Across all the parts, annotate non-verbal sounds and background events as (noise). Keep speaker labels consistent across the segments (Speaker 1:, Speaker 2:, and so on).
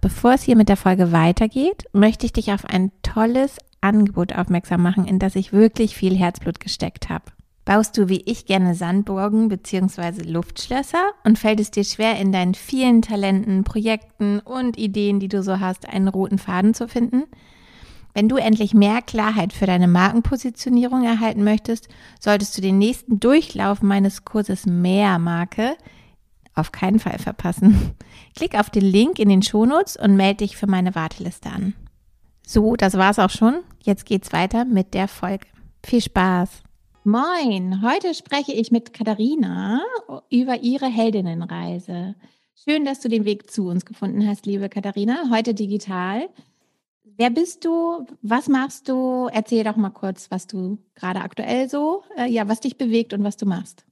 Speaker 1: Bevor es hier mit der Folge weitergeht, möchte ich dich auf ein tolles Angebot aufmerksam machen, in das ich wirklich viel Herzblut gesteckt habe. Baust du wie ich gerne Sandburgen bzw. Luftschlösser und fällt es dir schwer, in deinen vielen Talenten, Projekten und Ideen, die du so hast, einen roten Faden zu finden? Wenn du endlich mehr Klarheit für deine Markenpositionierung erhalten möchtest, solltest du den nächsten Durchlauf meines Kurses Mehr Marke auf keinen Fall verpassen. (laughs) Klick auf den Link in den Shownotes und melde dich für meine Warteliste an. So, das war's auch schon. Jetzt geht's weiter mit der Folge. Viel Spaß! Moin, heute spreche ich mit Katharina über ihre Heldinnenreise. Schön, dass du den Weg zu uns gefunden hast, liebe Katharina, heute digital. Wer bist du? Was machst du? Erzähl doch mal kurz, was du gerade aktuell so, äh, ja, was dich bewegt und was du machst.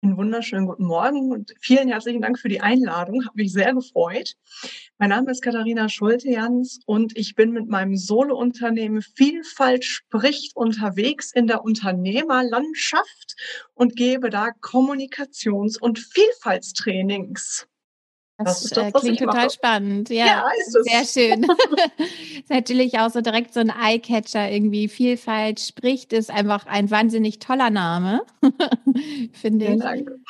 Speaker 2: Einen wunderschönen guten Morgen und vielen herzlichen Dank für die Einladung. Habe mich sehr gefreut. Mein Name ist Katharina Schulte-Jans und ich bin mit meinem Solo-Unternehmen Vielfalt spricht unterwegs in der Unternehmerlandschaft und gebe da Kommunikations- und Vielfaltstrainings.
Speaker 1: Das, das, das äh, klingt total mache. spannend. Ja, ja ist es. sehr schön. ist (laughs) (laughs) natürlich auch so direkt so ein Eyecatcher irgendwie. Vielfalt spricht ist einfach ein wahnsinnig toller Name, (laughs) finde ich. Ja, danke.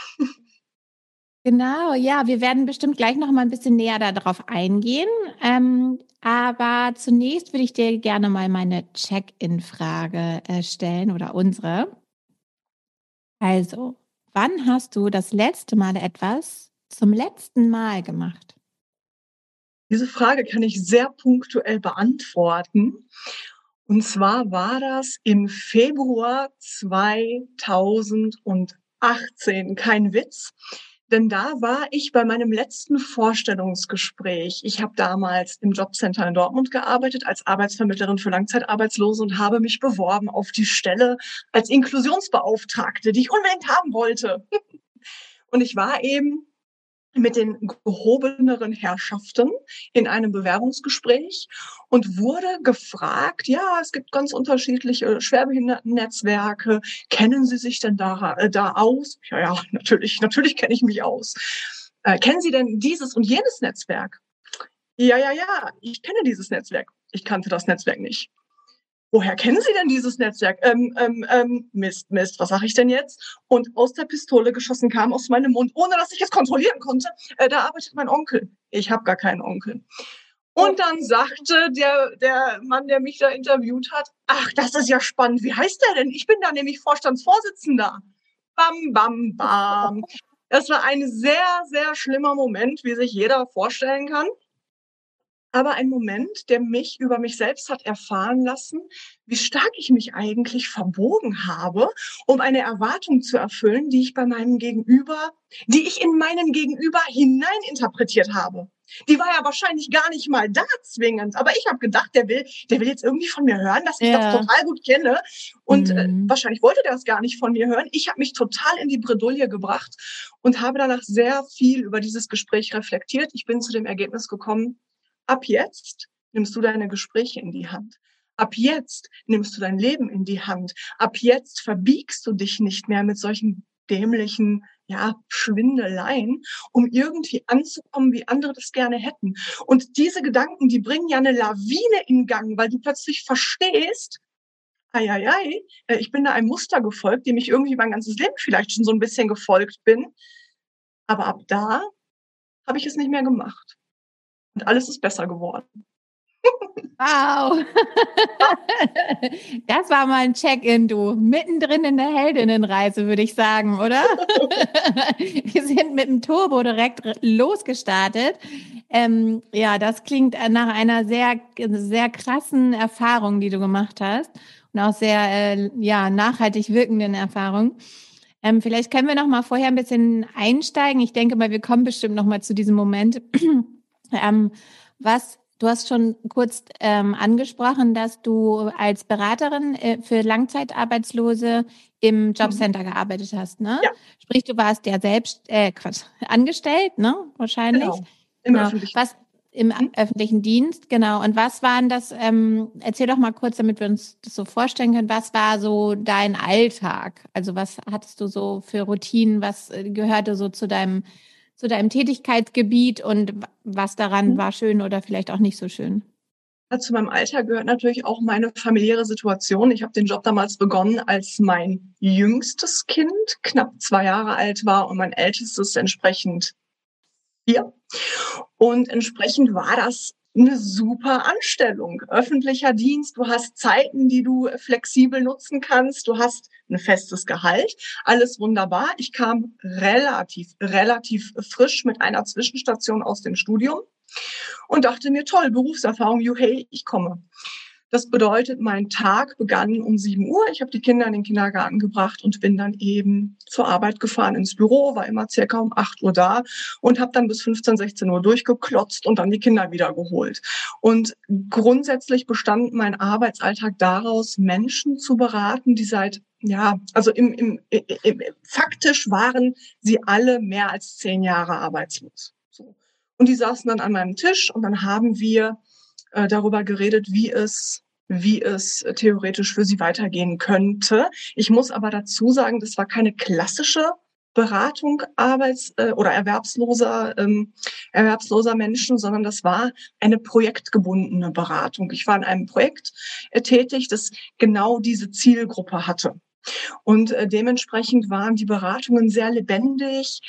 Speaker 1: Genau, ja, wir werden bestimmt gleich noch mal ein bisschen näher darauf eingehen. Ähm, aber zunächst würde ich dir gerne mal meine Check-in-Frage äh, stellen oder unsere. Also, wann hast du das letzte Mal etwas zum letzten Mal gemacht?
Speaker 2: Diese Frage kann ich sehr punktuell beantworten. Und zwar war das im Februar 2018, kein Witz. Denn da war ich bei meinem letzten Vorstellungsgespräch. Ich habe damals im Jobcenter in Dortmund gearbeitet als Arbeitsvermittlerin für Langzeitarbeitslose und habe mich beworben auf die Stelle als Inklusionsbeauftragte, die ich unbedingt haben wollte. (laughs) Und ich war eben mit den gehobeneren Herrschaften in einem Bewerbungsgespräch und wurde gefragt, ja, es gibt ganz unterschiedliche Schwerbehindertennetzwerke. Kennen Sie sich denn da, äh, da aus? Ja, ja, (laughs) natürlich, natürlich kenne ich mich aus. Äh, kennen Sie denn dieses und jenes Netzwerk? Ja, ja, ja, ich kenne dieses Netzwerk. Ich kannte das Netzwerk nicht woher kennen Sie denn dieses Netzwerk? Ähm, ähm, ähm, Mist, Mist, was sage ich denn jetzt? Und aus der Pistole geschossen kam aus meinem Mund, ohne dass ich es kontrollieren konnte, äh, da arbeitet mein Onkel. Ich habe gar keinen Onkel. Und dann sagte der, der Mann, der mich da interviewt hat, ach, das ist ja spannend. Wie heißt der denn? Ich bin da nämlich Vorstandsvorsitzender. Bam, bam, bam. (laughs) Das war ein sehr, sehr schlimmer Moment, wie sich jeder vorstellen kann aber ein Moment, der mich über mich selbst hat erfahren lassen, wie stark ich mich eigentlich verbogen habe, um eine Erwartung zu erfüllen, die ich bei meinem Gegenüber, die ich in meinen Gegenüber hineininterpretiert habe. Die war ja wahrscheinlich gar nicht mal da zwingend, aber ich habe gedacht, der will, der will jetzt irgendwie von mir hören, dass ich ja. das total gut kenne und äh, mhm. äh, wahrscheinlich wollte der das gar nicht von mir hören. Ich habe mich total in die Bredouille gebracht und habe danach sehr viel über dieses Gespräch reflektiert. Ich bin zu dem Ergebnis gekommen, Ab jetzt nimmst du deine Gespräche in die Hand. Ab jetzt nimmst du dein Leben in die Hand. Ab jetzt verbiegst du dich nicht mehr mit solchen dämlichen, ja, Schwindeleien, um irgendwie anzukommen, wie andere das gerne hätten. Und diese Gedanken, die bringen ja eine Lawine in Gang, weil du plötzlich verstehst, ei, ei, ei, äh, ich bin da einem Muster gefolgt, dem ich irgendwie mein ganzes Leben vielleicht schon so ein bisschen gefolgt bin. Aber ab da habe ich es nicht mehr gemacht. Und alles ist besser geworden.
Speaker 1: Wow. (laughs) Das war mal ein Check-in, du. Mittendrin in der Heldinnenreise, würde ich sagen, oder? (laughs) Wir sind mit dem Turbo direkt losgestartet. Ähm, ja, das klingt nach einer sehr, sehr krassen Erfahrung, die du gemacht hast. Und auch sehr, äh, ja, nachhaltig wirkenden Erfahrung. Ähm, vielleicht können wir noch mal vorher ein bisschen einsteigen. Ich denke mal, wir kommen bestimmt noch mal zu diesem Moment. Ähm, was Du hast schon kurz ähm, angesprochen, dass du als Beraterin äh, für Langzeitarbeitslose im Jobcenter mhm. gearbeitet hast, ne? Ja. Sprich, du warst ja selbst äh, Quatsch, (laughs) angestellt, ne? Wahrscheinlich. Genau. Im genau. öffentlichen. Was im mhm. öffentlichen Dienst, genau. Und was waren das? Ähm, erzähl doch mal kurz, damit wir uns das so vorstellen können. Was war so dein Alltag? Also was hattest du so für Routinen? Was äh, gehörte so zu deinem zu deinem Tätigkeitsgebiet und was daran mhm. war schön oder vielleicht auch nicht so schön?
Speaker 2: Zu meinem Alter gehört natürlich auch meine familiäre Situation. Ich habe den Job damals begonnen, als mein jüngstes Kind knapp zwei Jahre alt war und mein ältestes entsprechend vier. Und entsprechend war das eine super Anstellung. Öffentlicher Dienst, du hast Zeiten, die du flexibel nutzen kannst, du hast ein festes Gehalt, alles wunderbar. Ich kam relativ, relativ frisch mit einer Zwischenstation aus dem Studium und dachte mir, toll, Berufserfahrung, you hey, ich komme. Das bedeutet, mein Tag begann um 7 Uhr. Ich habe die Kinder in den Kindergarten gebracht und bin dann eben zur Arbeit gefahren ins Büro, war immer circa um 8 Uhr da und habe dann bis 15, 16 Uhr durchgeklotzt und dann die Kinder wieder geholt. Und grundsätzlich bestand mein Arbeitsalltag daraus, Menschen zu beraten, die seit ja, also im, im, im, faktisch waren sie alle mehr als zehn Jahre arbeitslos. So. Und die saßen dann an meinem Tisch und dann haben wir äh, darüber geredet, wie es wie es theoretisch für sie weitergehen könnte. Ich muss aber dazu sagen, das war keine klassische Beratung arbeits- äh, oder erwerbsloser ähm, erwerbsloser Menschen, sondern das war eine projektgebundene Beratung. Ich war in einem Projekt äh, tätig, das genau diese Zielgruppe hatte. Und äh, dementsprechend waren die Beratungen sehr lebendig,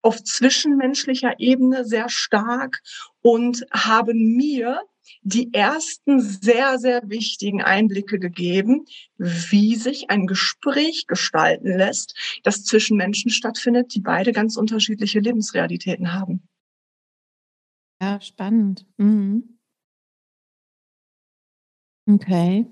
Speaker 2: auf zwischenmenschlicher Ebene sehr stark und haben mir die ersten sehr, sehr wichtigen Einblicke gegeben, wie sich ein Gespräch gestalten lässt, das zwischen Menschen stattfindet, die beide ganz unterschiedliche Lebensrealitäten haben.
Speaker 1: Ja, spannend. Mhm. Okay.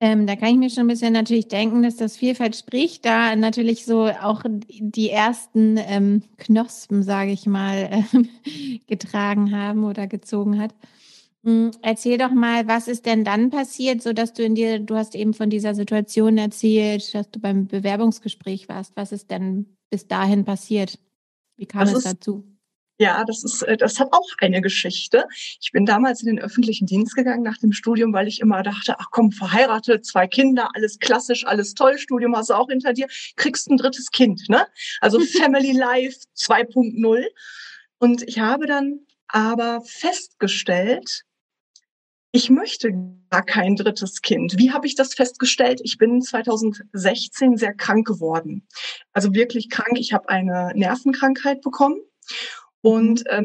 Speaker 1: Ähm, da kann ich mir schon ein bisschen natürlich denken, dass das Vielfalt spricht, da natürlich so auch die ersten ähm, Knospen, sage ich mal, äh, (laughs) getragen haben oder gezogen hat. Hm, erzähl doch mal, was ist denn dann passiert, so dass du in dir, du hast eben von dieser Situation erzählt, dass du beim Bewerbungsgespräch warst. Was ist denn bis dahin passiert? Wie kam das es ist, dazu?
Speaker 2: Ja, das ist, äh, das hat auch eine Geschichte. Ich bin damals in den öffentlichen Dienst gegangen nach dem Studium, weil ich immer dachte, ach komm, verheiratet, zwei Kinder, alles klassisch, alles toll, Studium hast du auch hinter dir, kriegst ein drittes Kind, ne? Also (laughs) Family Life 2.0. Und ich habe dann aber festgestellt, ich möchte gar kein drittes Kind. Wie habe ich das festgestellt? Ich bin 2016 sehr krank geworden. Also wirklich krank. Ich habe eine Nervenkrankheit bekommen und ähm,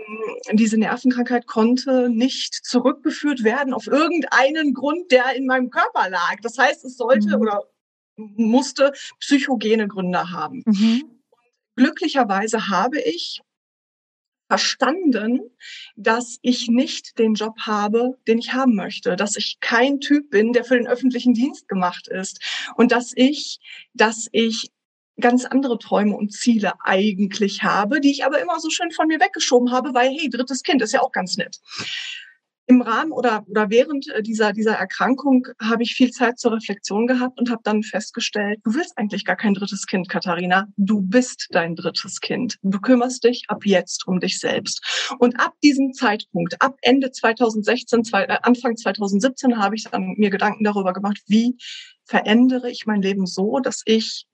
Speaker 2: diese Nervenkrankheit konnte nicht zurückgeführt werden auf irgendeinen Grund, der in meinem Körper lag. Das heißt, es sollte mhm. oder musste psychogene Gründe haben. Mhm. Glücklicherweise habe ich verstanden, dass ich nicht den Job habe, den ich haben möchte, dass ich kein Typ bin, der für den öffentlichen Dienst gemacht ist und dass ich, dass ich ganz andere Träume und Ziele eigentlich habe, die ich aber immer so schön von mir weggeschoben habe, weil, hey, drittes Kind ist ja auch ganz nett. Im Rahmen oder, oder während äh, dieser, dieser Erkrankung habe ich viel Zeit zur Reflexion gehabt und habe dann festgestellt, du willst eigentlich gar kein drittes Kind, Katharina. Du bist dein drittes Kind. Du kümmerst dich ab jetzt um dich selbst. Und ab diesem Zeitpunkt, ab Ende 2016, zwei, äh, Anfang 2017, habe ich dann mir Gedanken darüber gemacht, wie verändere ich mein Leben so, dass ich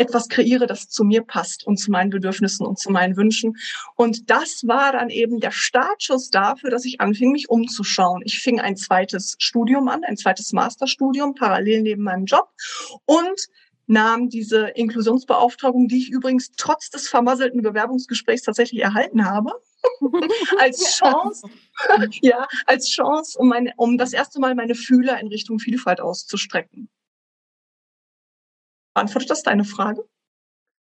Speaker 2: etwas kreiere, das zu mir passt und zu meinen Bedürfnissen und zu meinen Wünschen. Und das war dann eben der Startschuss dafür, dass ich anfing, mich umzuschauen. Ich fing ein zweites Studium an, ein zweites Masterstudium parallel neben meinem Job und nahm diese Inklusionsbeauftragung, die ich übrigens trotz des vermasselten Bewerbungsgesprächs tatsächlich erhalten habe, (laughs) als Chance, ja, als Chance, um meine, um das erste Mal meine Fühler in Richtung Vielfalt auszustrecken. Beantwortet das deine Frage?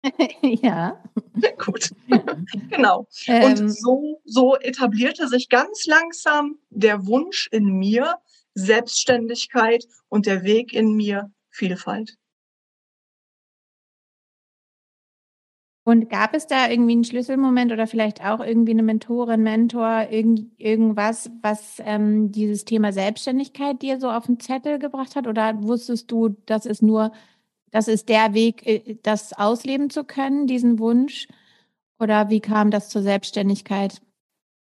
Speaker 2: (laughs)
Speaker 1: ja. (laughs)
Speaker 2: Gut. (laughs) genau. Ähm, Und so, so etablierte sich ganz langsam der Wunsch in mir, Selbstständigkeit und der Weg in mir, Vielfalt.
Speaker 1: Und gab es da irgendwie einen Schlüsselmoment oder vielleicht auch irgendwie eine Mentorin, Mentor, irgend, irgendwas, was ähm, dieses Thema Selbstständigkeit dir so auf den Zettel gebracht hat? Oder wusstest du, das ist nur, das ist der Weg, äh, das ausleben zu können, diesen Wunsch? Oder wie kam das zur Selbstständigkeit?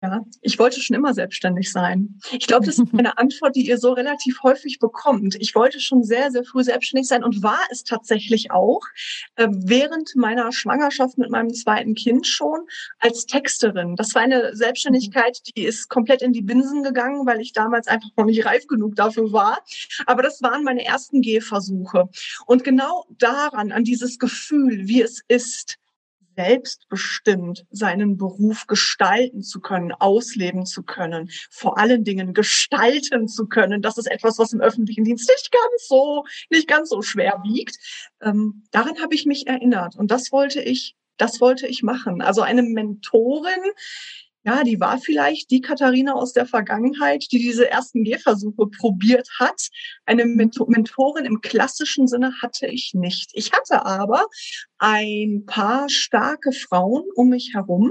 Speaker 2: Ja, ich wollte schon immer selbstständig sein. Ich glaube, das ist eine (laughs) Antwort, die ihr so relativ häufig bekommt. Ich wollte schon sehr, sehr früh selbstständig sein und war es tatsächlich auch äh, während meiner Schwangerschaft mit meinem zweiten Kind schon als Texterin. Das war eine Selbstständigkeit, die ist komplett in die Binsen gegangen, weil ich damals einfach noch nicht reif genug dafür war. Aber das waren meine ersten Gehversuche. Und genau daran, an dieses Gefühl, wie es ist, selbstbestimmt seinen Beruf gestalten zu können, ausleben zu können, vor allen Dingen gestalten zu können. Das ist etwas, was im öffentlichen Dienst nicht ganz so, nicht ganz so schwer wiegt. Ähm, daran habe ich mich erinnert und das wollte ich, das wollte ich machen. Also eine Mentorin, ja, die war vielleicht die Katharina aus der Vergangenheit, die diese ersten Gehversuche probiert hat. Eine mhm. Mentorin im klassischen Sinne hatte ich nicht. Ich hatte aber ein paar starke Frauen um mich herum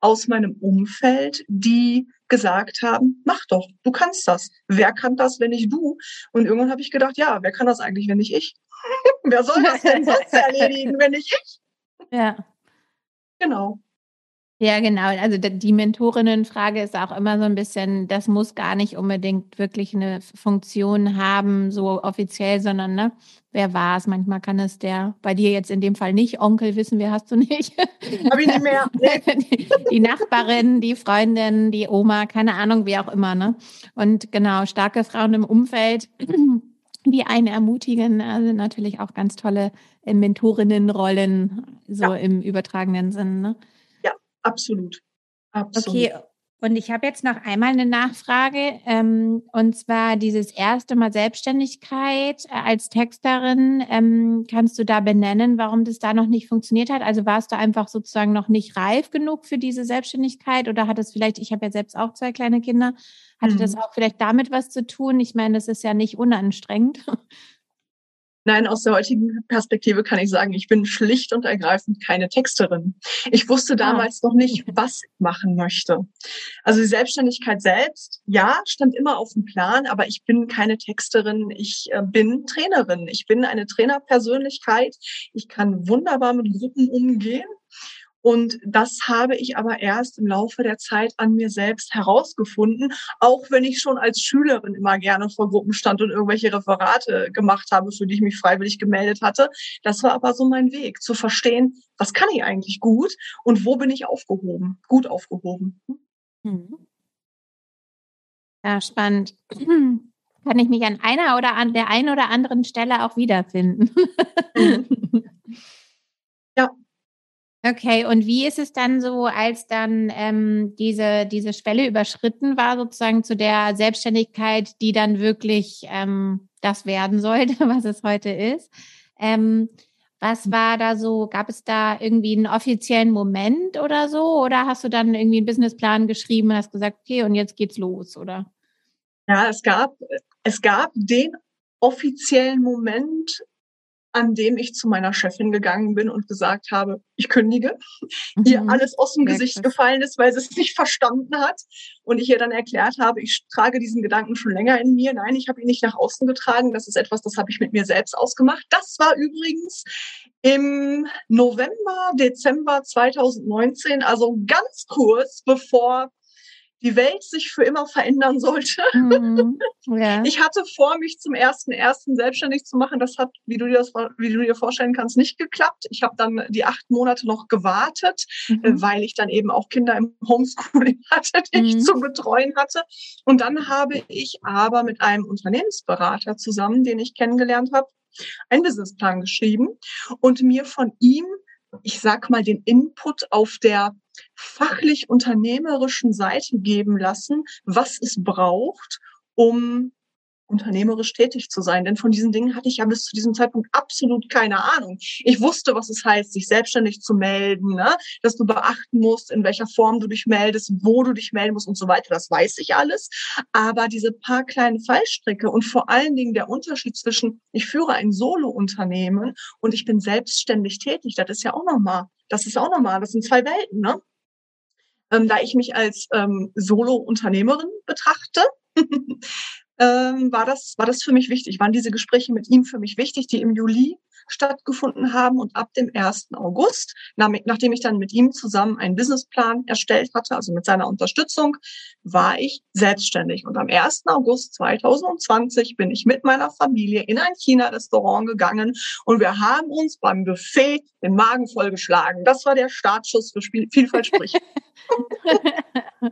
Speaker 2: aus meinem Umfeld, die gesagt haben, mach doch, du kannst das. Wer kann das, wenn nicht du? Und irgendwann habe ich gedacht, ja, wer kann das eigentlich, wenn nicht ich? (laughs) wer soll das denn sonst (laughs) erledigen, wenn nicht ich?
Speaker 1: Ja.
Speaker 2: Genau.
Speaker 1: Ja, genau. Also die Mentorinnenfrage ist auch immer so ein bisschen, das muss gar nicht unbedingt wirklich eine Funktion haben, so offiziell, sondern ne, wer war es? Manchmal kann es der, bei dir jetzt in dem Fall nicht, Onkel wissen wir, hast du nicht. (laughs)
Speaker 2: Hab ich nicht mehr.
Speaker 1: die, (laughs) die Nachbarin, die Freundin, die Oma, keine Ahnung, wie auch immer. Ne? Und genau, starke Frauen im Umfeld, (clears throat) die einen ermutigen, sind natürlich auch ganz tolle äh, Mentorinnenrollen, so ja. im übertragenen Sinn. Ne?
Speaker 2: Absolut. Absolut.
Speaker 1: Okay, und ich habe jetzt noch einmal eine Nachfrage, ähm, und zwar dieses erste Mal Selbstständigkeit äh, als Texterin. Ähm, kannst du da benennen, warum das da noch nicht funktioniert hat? Also warst du einfach sozusagen noch nicht reif genug für diese Selbstständigkeit oder hat es vielleicht, ich habe ja selbst auch zwei kleine Kinder, hatte mhm. das auch vielleicht damit was zu tun? Ich meine, das ist ja nicht unanstrengend.
Speaker 2: Nein, aus der heutigen Perspektive kann ich sagen, ich bin schlicht und ergreifend keine Texterin. Ich wusste ah. damals ah. noch nicht, (laughs) was ich machen möchte. Also die Selbstständigkeit selbst, ja, stand immer auf dem Plan, aber ich bin keine Texterin. Ich äh, bin Trainerin. Ich bin eine Trainerpersönlichkeit. Ich kann wunderbar mit Gruppen umgehen. Und das habe ich aber erst im Laufe der Zeit an mir selbst herausgefunden, auch wenn ich schon als Schülerin immer gerne vor Gruppen stand und irgendwelche Referate gemacht habe, für die ich mich freiwillig gemeldet hatte. Das war aber so mein Weg, zu verstehen, was kann ich eigentlich gut und wo bin ich aufgehoben, gut aufgehoben.
Speaker 1: Mhm. Ja, spannend. (clears throat) Kann ich mich an einer oder an der einen oder anderen Stelle auch wiederfinden.
Speaker 2: Mhm. (laughs) Ja,
Speaker 1: Okay, und wie ist es dann so, als dann ähm, diese, diese Schwelle überschritten war, sozusagen zu der Selbstständigkeit, die dann wirklich ähm, das werden sollte, (laughs) was es heute ist? Ähm, was war da so? Gab es da irgendwie einen offiziellen Moment oder so? Oder hast du dann irgendwie einen Businessplan geschrieben und hast gesagt, okay, und jetzt geht's los, oder?
Speaker 2: Ja, es gab, es gab den offiziellen Moment an dem ich zu meiner Chefin gegangen bin und gesagt habe, ich kündige, (laughs) mhm. ihr alles aus dem Gesicht gefallen ist, weil sie es nicht verstanden hat und ich ihr dann erklärt habe, ich trage diesen Gedanken schon länger in mir. Nein, ich habe ihn nicht nach außen getragen. Das ist etwas, das habe ich mit mir selbst ausgemacht. Das war übrigens im November, Dezember 2019, also ganz kurz bevor die Welt sich für immer verändern sollte. Mhm, ja. (laughs) Ich hatte vor, mich zum ersten ersten selbstständig zu machen. Das hat, wie du dir das, wie du dir vorstellen kannst, nicht geklappt. Ich habe dann die acht Monate noch gewartet, mhm. Äh, weil ich dann eben auch Kinder im Homeschooling (laughs) hatte, die mhm. ich zu betreuen hatte. Und dann habe ich aber mit einem Unternehmensberater zusammen, den ich kennengelernt habe, einen Businessplan geschrieben und mir von ihm ich sag mal, den Input auf der fachlich unternehmerischen Seite geben lassen, was es braucht, um unternehmerisch tätig zu sein. Denn von diesen Dingen hatte ich ja bis zu diesem Zeitpunkt absolut keine Ahnung. Ich wusste, was es heißt, sich selbstständig zu melden, ne? dass du beachten musst, in welcher Form du dich meldest, wo du dich melden musst und so weiter. Das weiß ich alles. Aber diese paar kleinen Fallstricke und vor allen Dingen der Unterschied zwischen, ich führe ein Solo-Unternehmen und ich bin selbstständig tätig, das ist ja auch nochmal, das ist auch nochmal, das sind zwei Welten, ne? Ähm, da ich mich als ähm, Solo-Unternehmerin betrachte, (laughs) ähm, war das, war das für mich wichtig, waren diese Gespräche mit ihm für mich wichtig, die im Juli stattgefunden haben. Und ab dem 1. August, nachdem ich dann mit ihm zusammen einen Businessplan erstellt hatte, also mit seiner Unterstützung, war ich selbstständig. Und am 1. August 2020 bin ich mit meiner Familie in ein China-Restaurant gegangen und wir haben uns beim Buffet den Magen vollgeschlagen. Das war der Startschuss für Spiel Vielfalt spricht. (laughs)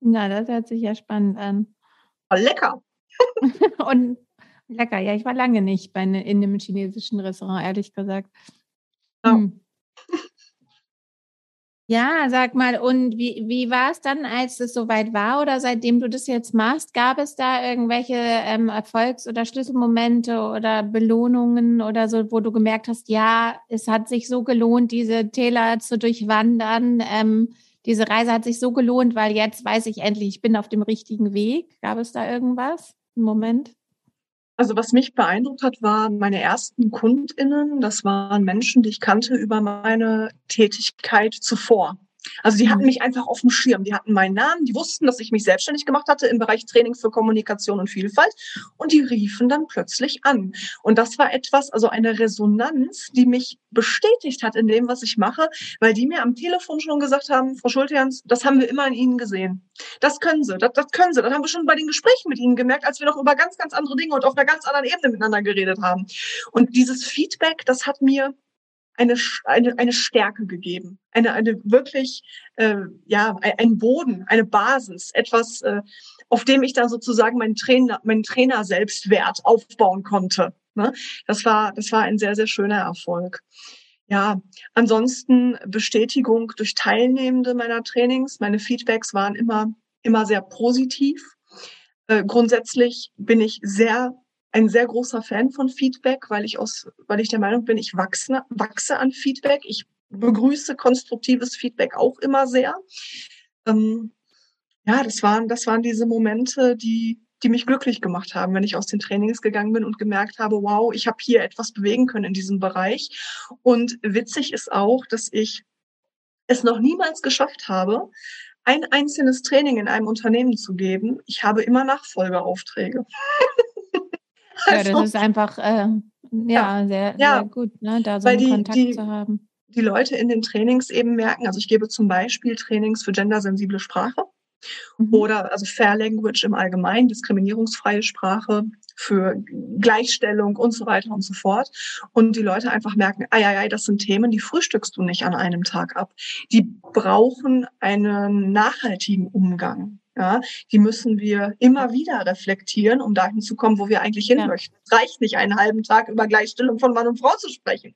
Speaker 1: Na, das hört sich ja spannend an.
Speaker 2: War lecker. (laughs)
Speaker 1: und lecker, ja, ich war lange nicht bei ne, in einem chinesischen Restaurant, ehrlich gesagt. Oh. Hm. Ja, sag mal, und wie, wie war es dann, als es soweit war oder seitdem du das jetzt machst? Gab es da irgendwelche ähm, Erfolgs- oder Schlüsselmomente oder Belohnungen oder so, wo du gemerkt hast, ja, es hat sich so gelohnt, diese Täler zu durchwandern? Ähm, diese Reise hat sich so gelohnt, weil jetzt weiß ich endlich, ich bin auf dem richtigen Weg. Gab es da irgendwas? Moment?
Speaker 2: Also was mich beeindruckt hat, waren meine ersten KundInnen. Das waren Menschen, die ich kannte über meine Tätigkeit zuvor. Also die hatten mich einfach auf dem Schirm. Die hatten meinen Namen, die wussten, dass ich mich selbstständig gemacht hatte im Bereich Training für Kommunikation und Vielfalt. Und die riefen dann plötzlich an. Und das war etwas, also eine Resonanz, die mich bestätigt hat in dem, was ich mache, weil die mir am Telefon schon gesagt haben, Frau Schulterns, das haben wir immer in Ihnen gesehen. Das können Sie, das, das können Sie. Das haben wir schon bei den Gesprächen mit Ihnen gemerkt, als wir noch über ganz, ganz andere Dinge und auf einer ganz anderen Ebene miteinander geredet haben. Und dieses Feedback, das hat mir eine, eine, eine Stärke gegeben, eine, eine wirklich, äh, ja, ein Boden, eine Basis, etwas, äh, auf dem ich dann sozusagen meinen Trainer, meinen Trainer Selbstwert aufbauen konnte. Ne? Das war, das war ein sehr, sehr schöner Erfolg. Ja, ansonsten Bestätigung durch Teilnehmende meiner Trainings. Meine Feedbacks waren immer, immer sehr positiv. Äh, grundsätzlich bin ich sehr ein sehr großer Fan von Feedback, weil ich aus, weil ich der Meinung bin, ich wachse, wachse an Feedback. Ich begrüße konstruktives Feedback auch immer sehr. Ähm, ja, das waren, das waren diese Momente, die, die mich glücklich gemacht haben, wenn ich aus den Trainings gegangen bin und gemerkt habe, wow, ich habe hier etwas bewegen können in diesem Bereich. Und witzig ist auch, dass ich es noch niemals geschafft habe, ein einzelnes Training in einem Unternehmen zu geben. Ich habe immer Nachfolgeaufträge. (laughs) (laughs)
Speaker 1: Ja, das ist einfach äh, ja, ja, sehr, ja, sehr gut, ne, da so einen die, Kontakt
Speaker 2: die,
Speaker 1: zu haben.
Speaker 2: Die Leute in den Trainings eben merken, also ich gebe zum Beispiel Trainings für gendersensible Sprache mhm. oder also Fair Language im Allgemeinen, diskriminierungsfreie Sprache für Gleichstellung und so weiter und so fort. Und die Leute einfach merken, ei, ei, ei, das sind Themen, die frühstückst du nicht an einem Tag ab. Die brauchen einen nachhaltigen Umgang. Ja, die müssen wir immer wieder reflektieren, um dahin zu kommen, wo wir eigentlich hin ja. möchten. Es reicht nicht, einen halben Tag über Gleichstellung von Mann und Frau zu sprechen.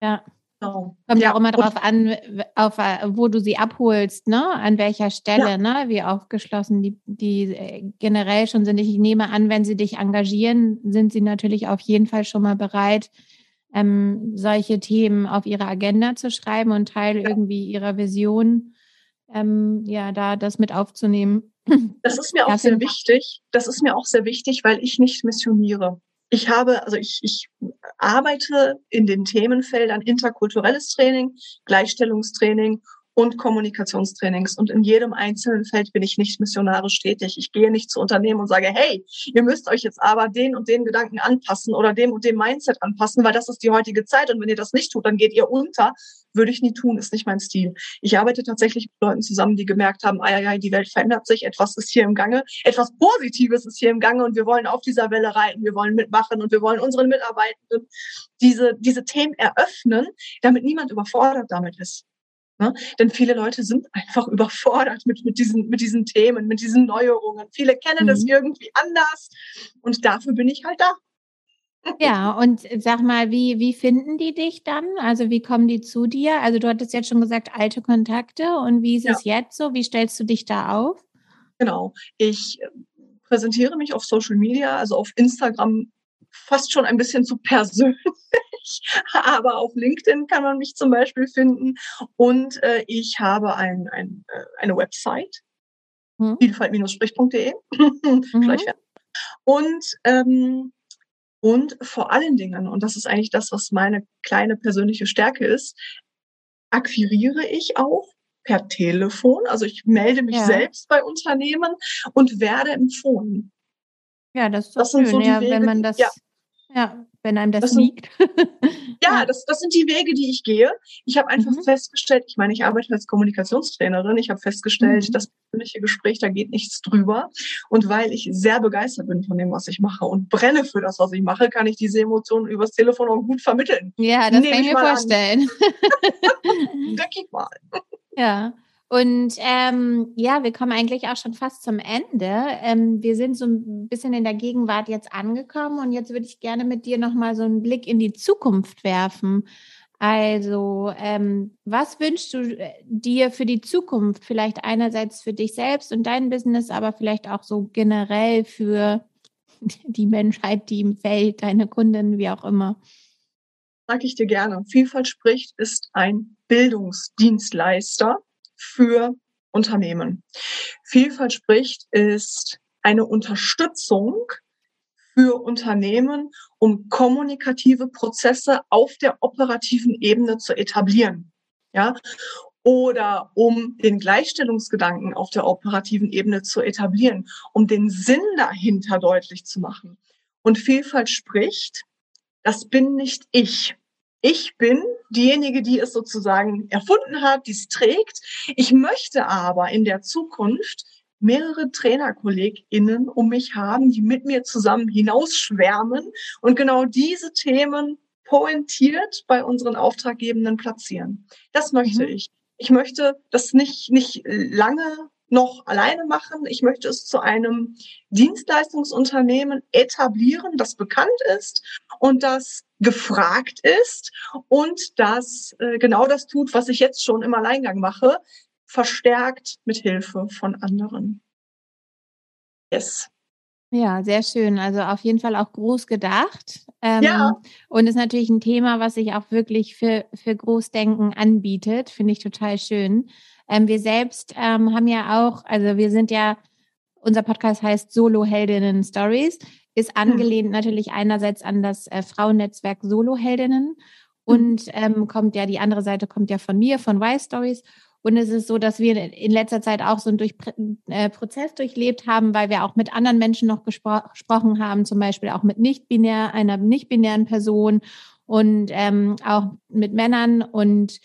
Speaker 1: Ja. Genau. Kommt ja auch immer darauf an, auf, wo du sie abholst, ne? An welcher Stelle, ja. ne? Wie aufgeschlossen die, die äh, generell schon sind. Ich nehme an, wenn sie dich engagieren, sind sie natürlich auf jeden Fall schon mal bereit, ähm, solche Themen auf ihre Agenda zu schreiben und Teil ja. irgendwie ihrer Vision ähm, ja, da das mit aufzunehmen. (clears throat)
Speaker 2: Das ist mir auch sehr wichtig. Das ist mir auch sehr wichtig, weil ich nicht missioniere. Ich habe, also ich, ich arbeite in den Themenfeldern interkulturelles Training, Gleichstellungstraining und Kommunikationstrainings. Und in jedem einzelnen Feld bin ich nicht missionarisch tätig. Ich gehe nicht zu Unternehmen und sage, hey, ihr müsst euch jetzt aber den und den Gedanken anpassen oder dem und dem Mindset anpassen, weil das ist die heutige Zeit. Und wenn ihr das nicht tut, dann geht ihr unter. Würde ich nie tun, ist nicht mein Stil. Ich arbeite tatsächlich mit Leuten zusammen, die gemerkt haben, ai, ai, die Welt verändert sich, etwas ist hier im Gange, etwas Positives ist hier im Gange und wir wollen auf dieser Welle reiten, wir wollen mitmachen und wir wollen unseren Mitarbeitenden diese, diese Themen eröffnen, damit niemand überfordert damit ist. Ne? Denn viele Leute sind einfach (laughs) überfordert mit, mit, diesen, mit diesen Themen, mit diesen Neuerungen. Viele kennen mhm. das irgendwie anders und dafür bin ich halt da. (laughs)
Speaker 1: Ja, und sag mal, wie, wie finden die dich dann? Also wie kommen die zu dir? Also du hattest jetzt schon gesagt, alte Kontakte und wie ist ja. es jetzt so? Wie stellst du dich da auf?
Speaker 2: Genau. Ich präsentiere mich auf Social Media, also auf Instagram fast schon ein bisschen zu persönlich, (laughs) aber auf LinkedIn kann man mich zum Beispiel finden. Und äh, ich habe ein, ein, äh, eine Website, hm. vielfalt-sprich.de. (laughs) mhm. Und ähm, und vor allen Dingen, und das ist eigentlich das, was meine kleine persönliche Stärke ist, akquiriere ich auch per Telefon. Also ich melde mich ja. selbst bei Unternehmen und werde empfohlen.
Speaker 1: Ja, das ist das schön, so ja, Wege, wenn man das, ja. Ja, wenn einem das, das liegt. (laughs)
Speaker 2: Ja, das, das sind die Wege, die ich gehe. Ich habe einfach mhm. festgestellt, ich meine, ich arbeite als Kommunikationstrainerin. Ich habe festgestellt, mhm. das persönliche Gespräch, da geht nichts drüber. Und weil ich sehr begeistert bin von dem, was ich mache und brenne für das, was ich mache, kann ich diese Emotionen übers Telefon auch gut vermitteln.
Speaker 1: Ja, das Nehme kann ich mir vorstellen. (laughs)
Speaker 2: Denke ich mal. (laughs)
Speaker 1: Ja. Und ähm, ja, wir kommen eigentlich auch schon fast zum Ende. Ähm, wir sind so ein bisschen in der Gegenwart jetzt angekommen und jetzt würde ich gerne mit dir nochmal so einen Blick in die Zukunft werfen. Also, ähm, was wünschst du äh, dir für die Zukunft? Vielleicht einerseits für dich selbst und dein Business, aber vielleicht auch so generell für (laughs) die Menschheit, die im Welt, deine Kunden, wie auch immer.
Speaker 2: Sag ich dir gerne. Vielfalt spricht ist ein Bildungsdienstleister für Unternehmen. Vielfalt spricht ist eine Unterstützung für Unternehmen, um kommunikative Prozesse auf der operativen Ebene zu etablieren. Ja, oder um den Gleichstellungsgedanken auf der operativen Ebene zu etablieren, um den Sinn dahinter deutlich zu machen. Und Vielfalt spricht, das bin nicht ich. Ich bin diejenige, die es sozusagen erfunden hat, die es trägt. Ich möchte aber in der Zukunft mehrere TrainerkollegInnen um mich haben, die mit mir zusammen hinausschwärmen und genau diese Themen pointiert bei unseren Auftraggebenden platzieren. Das möchte mhm. ich. Ich möchte das nicht, nicht lange noch alleine machen. Ich möchte es zu einem Dienstleistungsunternehmen etablieren, das bekannt ist und das gefragt ist und das äh, genau das tut, was ich jetzt schon im Alleingang mache, verstärkt mit Hilfe von anderen.
Speaker 1: Yes. Ja, sehr schön. Also auf jeden Fall auch groß gedacht. Ähm, ja. Und ist natürlich ein Thema, was sich auch wirklich für, für Großdenken anbietet. Finde ich total schön. Ähm, wir selbst ähm, haben ja auch, also wir sind ja, unser Podcast heißt Solo-Heldinnen Stories, ist hm. angelehnt mhm. natürlich einerseits an das äh, Frauennetzwerk Solo-Heldinnen hm. und ähm, kommt ja, die andere Seite kommt ja von mir, von Y-Stories. Und es ist so, dass wir in letzter Zeit auch so einen durch, äh, Prozess durchlebt haben, weil wir auch mit anderen Menschen noch gespro gesprochen haben, zum Beispiel auch mit nicht-binär, einer nicht-binären Person und ähm, auch mit Männern und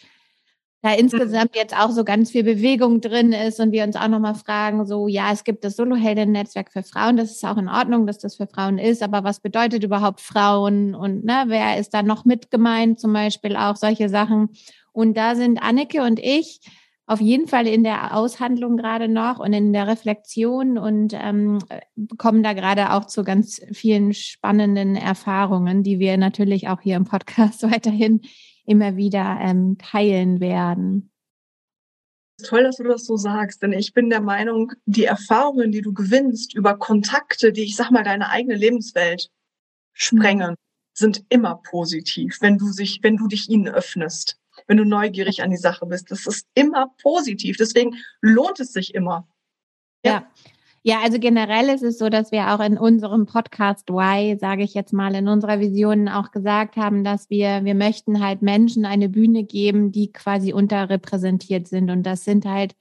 Speaker 1: da mhm. insgesamt jetzt auch so ganz viel Bewegung drin ist und wir uns auch nochmal fragen, so, ja, es gibt das Solo-Helden-Netzwerk für Frauen, das ist auch in Ordnung, dass das für Frauen ist, aber was bedeutet überhaupt Frauen und ne, wer ist da noch mit gemeint, zum Beispiel auch solche Sachen. Und da sind Anneke und ich auf jeden Fall in der Aushandlung gerade noch und in der Reflexion und ähm, kommen da gerade auch zu ganz vielen spannenden Erfahrungen, die wir natürlich auch hier im Podcast (laughs) weiterhin immer wieder ähm, teilen werden.
Speaker 2: Toll, dass du das so sagst, denn ich bin der Meinung, die Erfahrungen, die du gewinnst über Kontakte, die ich sag mal deine eigene Lebenswelt sprengen, mhm. sind immer positiv, wenn du sich, wenn du dich ihnen öffnest, wenn du neugierig an die Sache bist. Das ist immer positiv. Deswegen lohnt es sich immer.
Speaker 1: ja. ja. Ja, also generell ist es so, dass wir auch in unserem Podcast Why, sage ich jetzt mal, in unserer Vision auch gesagt haben, dass wir, wir möchten halt Menschen eine Bühne geben, die quasi unterrepräsentiert sind. Und das sind halt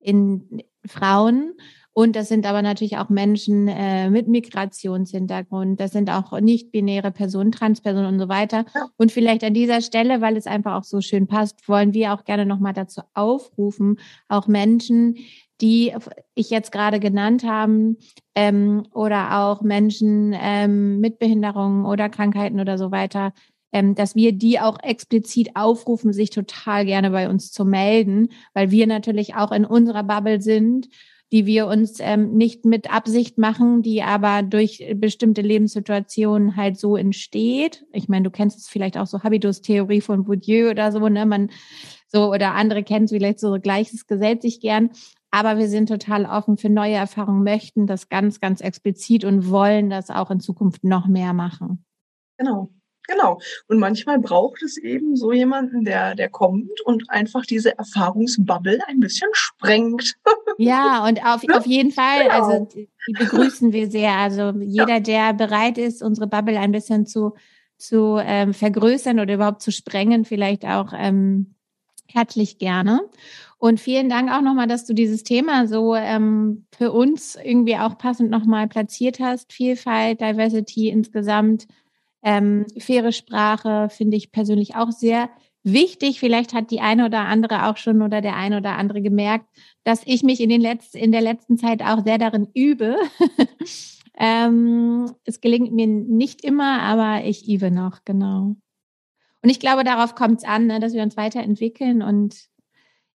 Speaker 1: in Frauen und das sind aber natürlich auch Menschen äh, mit Migrationshintergrund. Das sind auch nicht-binäre Personen, Transpersonen und so weiter. Und vielleicht an dieser Stelle, weil es einfach auch so schön passt, wollen wir auch gerne nochmal dazu aufrufen, auch Menschen, die ich jetzt gerade genannt haben, ähm, oder auch Menschen ähm, mit Behinderungen oder Krankheiten oder so weiter, ähm, dass wir die auch explizit aufrufen, sich total gerne bei uns zu melden, weil wir natürlich auch in unserer Bubble sind, die wir uns ähm, nicht mit Absicht machen, die aber durch bestimmte Lebenssituationen halt so entsteht. Ich meine, du kennst es vielleicht auch so Habitus-Theorie von Bourdieu oder so, ne? Man so oder andere kennen es vielleicht so Gleiches gesellt sich gern. Aber wir sind total offen für neue Erfahrungen, möchten das ganz, ganz explizit und wollen das auch in Zukunft noch mehr machen.
Speaker 2: Genau. Genau. Und manchmal braucht es eben so jemanden, der, der kommt und einfach diese Erfahrungsbubble ein bisschen sprengt. (laughs)
Speaker 1: Ja, und auf, auf jeden Fall, genau. also die begrüßen wir sehr. Also jeder, ja. der bereit ist, unsere Bubble ein bisschen zu, zu ähm, vergrößern oder überhaupt zu sprengen, vielleicht auch ähm, herzlich gerne. Und vielen Dank auch nochmal, dass du dieses Thema so ähm, für uns irgendwie auch passend nochmal platziert hast. Vielfalt, Diversity insgesamt, ähm, faire Sprache finde ich persönlich auch sehr wichtig. Vielleicht hat die eine oder andere auch schon oder der eine oder andere gemerkt, dass ich mich in, den letzten, in der letzten Zeit auch sehr darin übe. (laughs) ähm, es gelingt mir nicht immer, aber ich übe noch, genau. Und ich glaube, darauf kommt es an, ne, dass wir uns weiterentwickeln und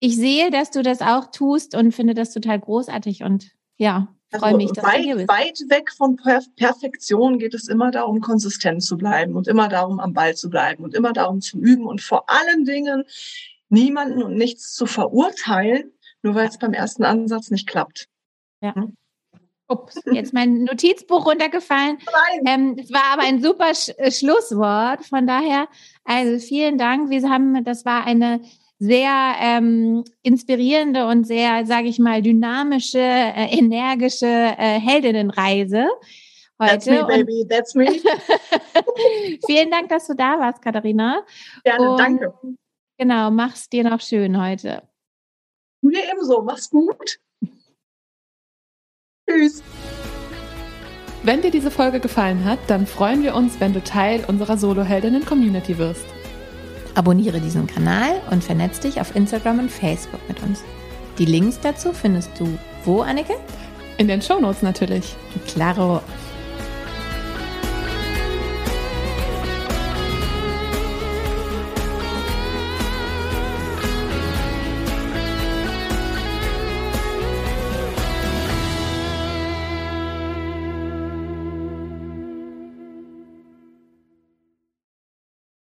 Speaker 1: ich sehe, dass du das auch tust und finde das total großartig und ja, freue also mich,
Speaker 2: dass weit, du hier bist. Weit weg von Perfektion geht es immer darum, konsistent zu bleiben und immer darum, am Ball zu bleiben und immer darum zu üben und vor allen Dingen niemanden und nichts zu verurteilen, nur weil es beim ersten Ansatz nicht klappt.
Speaker 1: Ja. Hm? Ups, jetzt mein Notizbuch runtergefallen. (laughs) Ähm, es war aber ein super Sch äh, Schlusswort. Von daher, also vielen Dank. Wir haben, das war eine sehr ähm, inspirierende und sehr, sage ich mal, dynamische, äh, energische äh, Heldinnenreise heute. That's
Speaker 2: me, baby. Und That's me. (laughs)
Speaker 1: vielen Dank, dass du da warst, Katharina.
Speaker 2: Gerne, und, danke.
Speaker 1: Genau, mach's dir noch schön heute.
Speaker 2: Mir ebenso. Mach's gut. Tschüss.
Speaker 3: Wenn dir diese Folge gefallen hat, dann freuen wir uns, wenn du Teil unserer Solo-Heldinnen-Community wirst.
Speaker 1: Abonniere diesen Kanal und vernetz dich auf Instagram und Facebook mit uns. Die Links dazu findest du wo, Anneke?
Speaker 3: In den Shownotes natürlich.
Speaker 1: Claro.